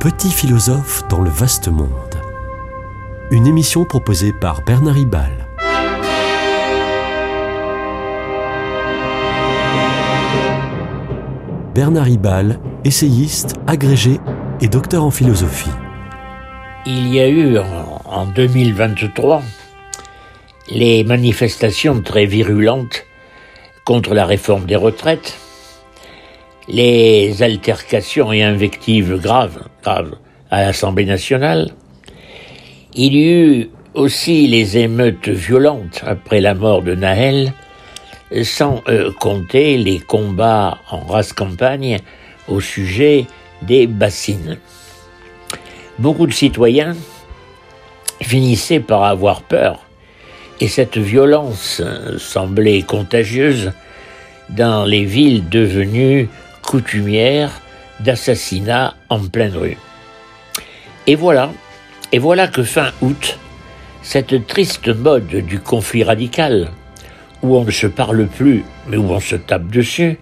petit philosophe dans le vaste monde. Une émission proposée par Bernard Ribal. Bernard Ribal, essayiste, agrégé et docteur en philosophie. Il y a eu en 2023 les manifestations très virulentes contre la réforme des retraites, les altercations et invectives graves, à l'Assemblée nationale. Il y eut aussi les émeutes violentes après la mort de Nahel, sans euh, compter les combats en race campagne au sujet des bassines. Beaucoup de citoyens finissaient par avoir peur, et cette violence semblait contagieuse dans les villes devenues coutumières d'assassinats en pleine rue. Et voilà, et voilà que fin août, cette triste mode du conflit radical, où on ne se parle plus, mais où on se tape dessus,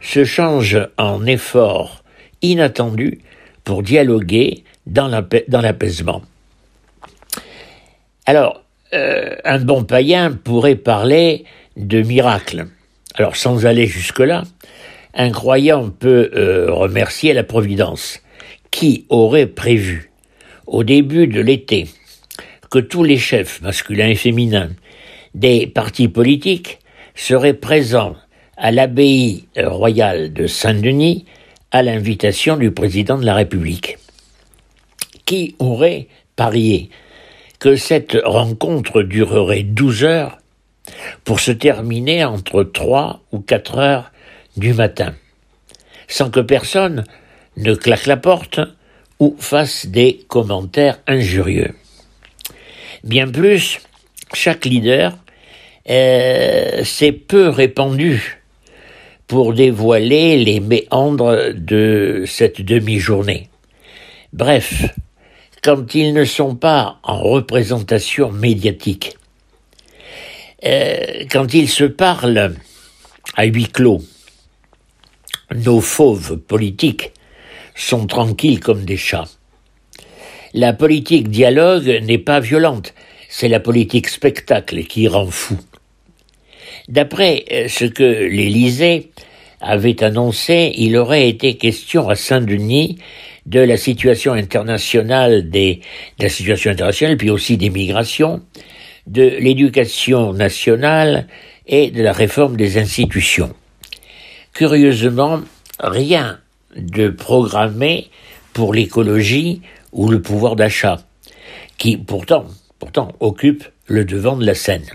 se change en effort inattendu pour dialoguer dans l'apaisement. Alors, euh, un bon païen pourrait parler de miracle. Alors, sans aller jusque-là, un croyant peut euh, remercier la Providence, qui aurait prévu, au début de l'été, que tous les chefs masculins et féminins des partis politiques seraient présents à l'abbaye royale de Saint-Denis à l'invitation du président de la République? Qui aurait parié que cette rencontre durerait douze heures pour se terminer entre trois ou quatre heures du matin, sans que personne ne claque la porte ou fasse des commentaires injurieux. Bien plus, chaque leader euh, s'est peu répandu pour dévoiler les méandres de cette demi-journée. Bref, quand ils ne sont pas en représentation médiatique, euh, quand ils se parlent à huis clos, nos fauves politiques sont tranquilles comme des chats. La politique dialogue n'est pas violente, c'est la politique spectacle qui rend fou. D'après euh, ce que l'Élysée avait annoncé, il aurait été question à Saint-Denis de la situation internationale de la situation internationale, puis aussi des migrations, de l'éducation nationale et de la réforme des institutions. Curieusement, rien de programmé pour l'écologie ou le pouvoir d'achat, qui pourtant, pourtant occupent le devant de la scène.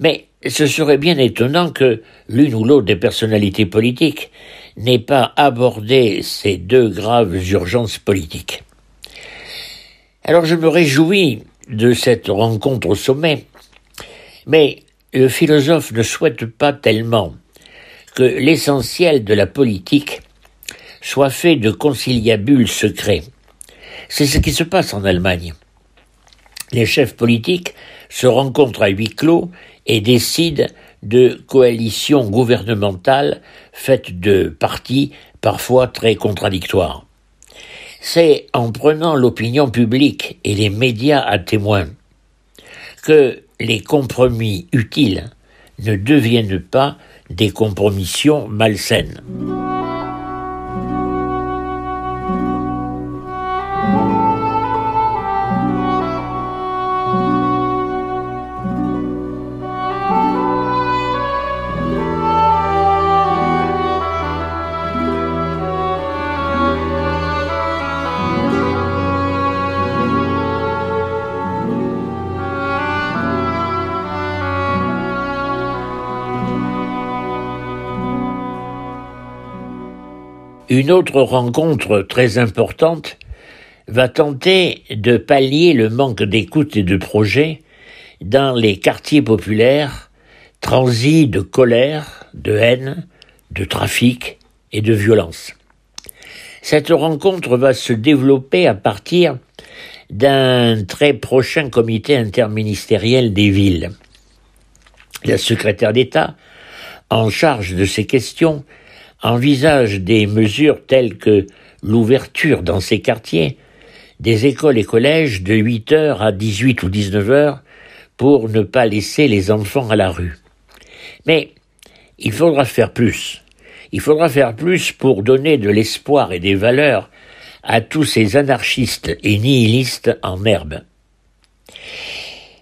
Mais ce serait bien étonnant que l'une ou l'autre des personnalités politiques n'ait pas abordé ces deux graves urgences politiques. Alors je me réjouis de cette rencontre au sommet, mais le philosophe ne souhaite pas tellement que l'essentiel de la politique soit fait de conciliabules secrets. C'est ce qui se passe en Allemagne. Les chefs politiques se rencontrent à huis clos et décident de coalitions gouvernementales faites de partis parfois très contradictoires. C'est en prenant l'opinion publique et les médias à témoin que les compromis utiles ne deviennent pas des compromissions malsaines. Une autre rencontre très importante va tenter de pallier le manque d'écoute et de projet dans les quartiers populaires, transis de colère, de haine, de trafic et de violence. Cette rencontre va se développer à partir d'un très prochain comité interministériel des villes. La secrétaire d'État, en charge de ces questions, envisage des mesures telles que l'ouverture dans ces quartiers des écoles et collèges de 8 heures à 18 ou 19 heures pour ne pas laisser les enfants à la rue. Mais il faudra faire plus. Il faudra faire plus pour donner de l'espoir et des valeurs à tous ces anarchistes et nihilistes en herbe.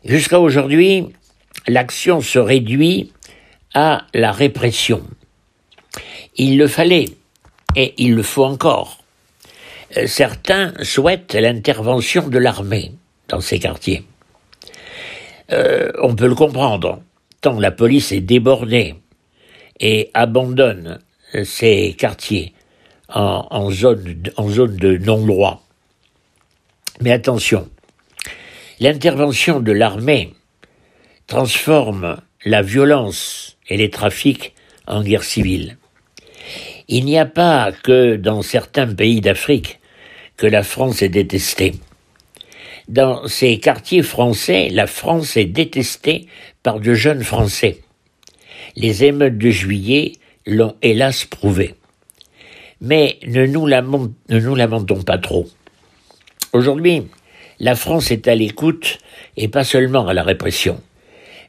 Jusqu'à aujourd'hui, l'action se réduit à la répression. Il le fallait, et il le faut encore. Euh, certains souhaitent l'intervention de l'armée dans ces quartiers. Euh, on peut le comprendre, tant la police est débordée et abandonne ces quartiers en, zone, en zone de non-droit. Mais attention, l'intervention de l'armée transforme la violence et les trafics en guerre civile. Il n'y a pas que dans certains pays d'Afrique que la France est détestée. Dans ces quartiers français, la France est détestée par de jeunes Français. Les émeutes de juillet l'ont hélas prouvé. Mais ne nous, ne lamentons pas trop. Aujourd'hui, la France est à l'écoute et pas seulement à la répression.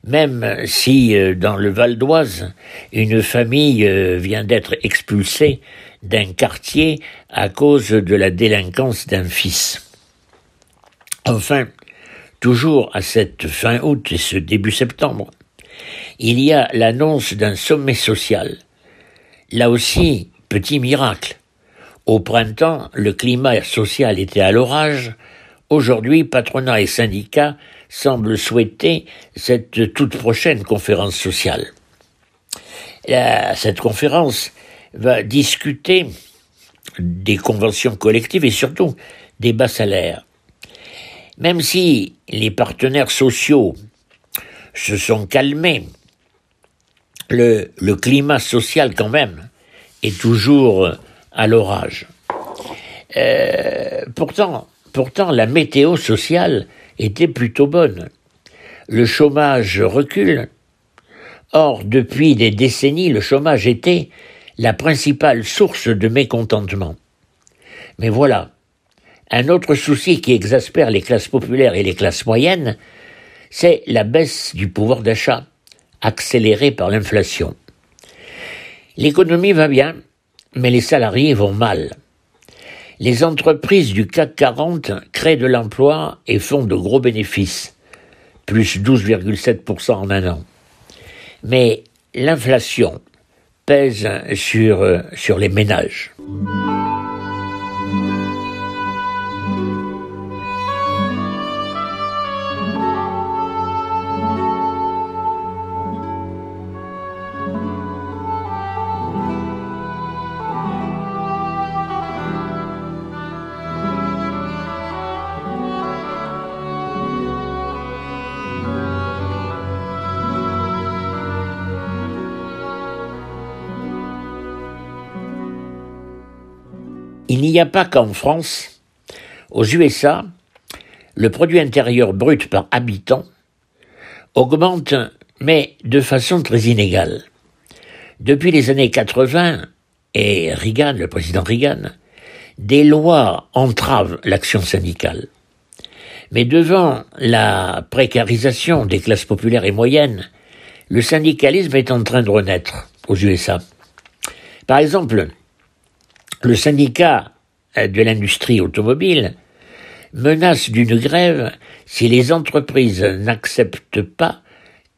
Même si euh, dans le Val d'Oise, une famille euh, vient d'être expulsée d'un quartier à cause de la délinquance d'un fils. Enfin, toujours à cette fin août et ce début septembre, il y a l'annonce d'un sommet social. Là aussi, petit miracle. Au printemps, le climat social était à l'orage. Aujourd'hui, patronat et syndicats semblent souhaiter cette toute prochaine conférence sociale. cette conférence va discuter des conventions collectives et surtout des bas salaires. Même si les partenaires sociaux se sont calmés, le, le climat social quand même est toujours à l'orage. Euh, pourtant, pourtant, la météo sociale était plutôt bonne. Le chômage recule. Or, depuis des décennies, le chômage était la principale source de mécontentement. Mais voilà, un autre souci qui exaspère les classes populaires et les classes moyennes, c'est la baisse du pouvoir d'achat, accélérée par l'inflation. L'économie va bien, mais les salariés vont mal. Les entreprises du CAC 40 créent de l'emploi et font de gros bénéfices, plus 12,7% en un an. Mais l'inflation pèse sur, euh, sur les ménages. Il n'y a pas qu'en France. Aux USA, le produit intérieur brut par habitant augmente, mais de façon très inégale. Depuis les années 80, et Reagan, le président Reagan, des lois entravent l'action syndicale. Mais devant la précarisation des classes populaires et moyennes, le syndicalisme est en train de renaître aux USA. Par exemple, le syndicat de l'industrie automobile menace d'une grève si les entreprises n'acceptent pas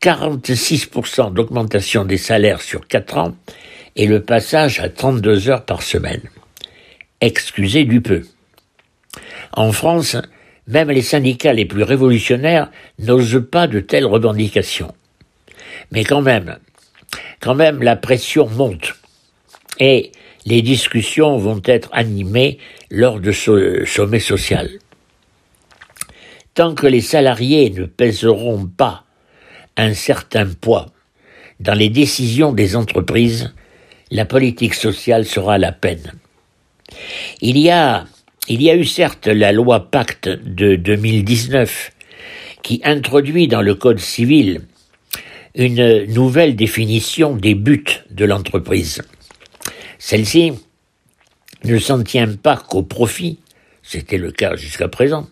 46% d'augmentation des salaires sur 4 ans et le passage à 32 heures par semaine. Excusez du peu. En France, même les syndicats les plus révolutionnaires n'osent pas de telles revendications. Mais quand même, quand même, la pression monte. Et les discussions vont être animées lors de ce sommet social. Tant que les salariés ne pèseront pas un certain poids dans les décisions des entreprises, la politique sociale sera la peine. Il y a, il y a eu certes la loi Pacte de 2019 qui introduit dans le Code civil une nouvelle définition des buts de l'entreprise. Celle-ci ne s'en tient pas qu'au profit, c'était le cas jusqu'à présent,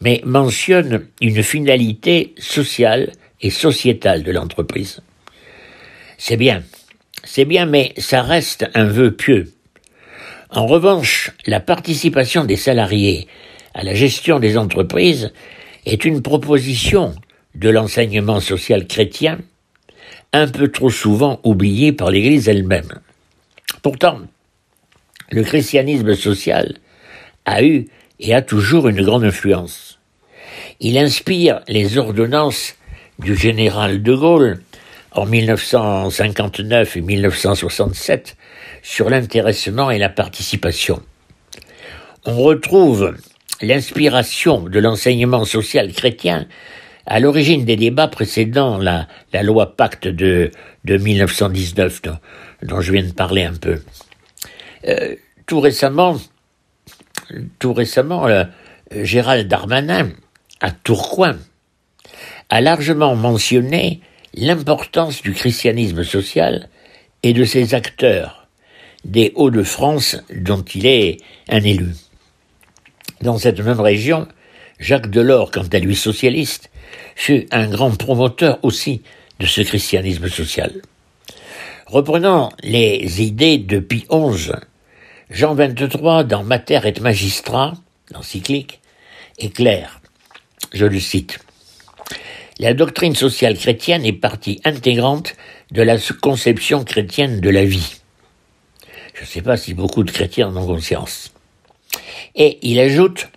mais mentionne une finalité sociale et sociétale de l'entreprise. C'est bien, c'est bien, mais ça reste un vœu pieux. En revanche, la participation des salariés à la gestion des entreprises est une proposition de l'enseignement social chrétien un peu trop souvent oubliée par l'Église elle-même. Pourtant, le christianisme social a eu et a toujours une grande influence. Il inspire les ordonnances du général de Gaulle en 1959 et 1967 sur l'intéressement et la participation. On retrouve l'inspiration de l'enseignement social chrétien à l'origine des débats précédant la, loi Pacte de 1919 dont, je viens de parler un peu. Euh, tout récemment, tout récemment, euh, Gérald Darmanin, à Tourcoing, a largement mentionné l'importance du christianisme social et de ses acteurs des Hauts-de-France dont il est un élu. Dans cette même région, Jacques Delors, quant à lui socialiste, fut un grand promoteur aussi de ce christianisme social. Reprenant les idées de Pie XI, Jean XXIII, dans Mater et Magistrat, l'encyclique, est clair. Je le cite. La doctrine sociale chrétienne est partie intégrante de la conception chrétienne de la vie. Je ne sais pas si beaucoup de chrétiens en ont conscience. Et il ajoute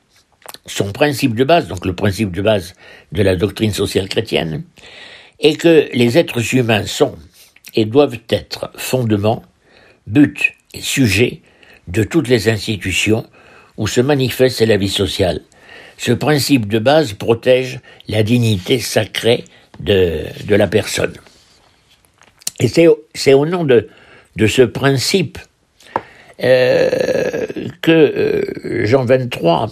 son principe de base, donc le principe de base de la doctrine sociale chrétienne, est que les êtres humains sont et doivent être fondement, but et sujet de toutes les institutions où se manifeste la vie sociale. Ce principe de base protège la dignité sacrée de, la personne. Et c'est au nom de, ce principe euh, que euh, Jean 23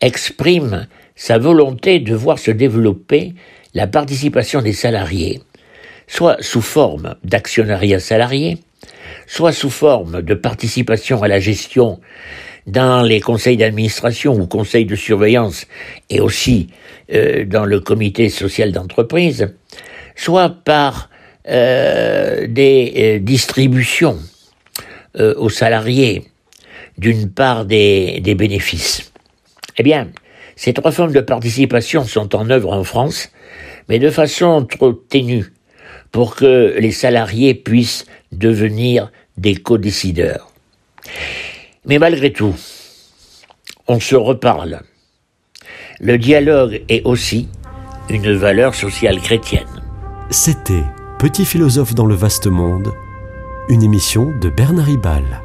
exprime sa volonté de voir se développer la participation des salariés, soit sous forme d'actionnariat salarié, soit sous forme de participation à la gestion dans les conseils d'administration ou conseils de surveillance et aussi euh, dans le comité social d'entreprise, soit par euh, des euh, distributions aux salariés d'une part des, des bénéfices. Eh bien, ces trois formes de participation sont en œuvre en France, mais de façon trop ténue pour que les salariés puissent devenir des co-décideurs. Mais malgré tout, on se reparle. Le dialogue est aussi une valeur sociale chrétienne. C'était Petit philosophe dans le vaste monde une émission de Bernard Ribal.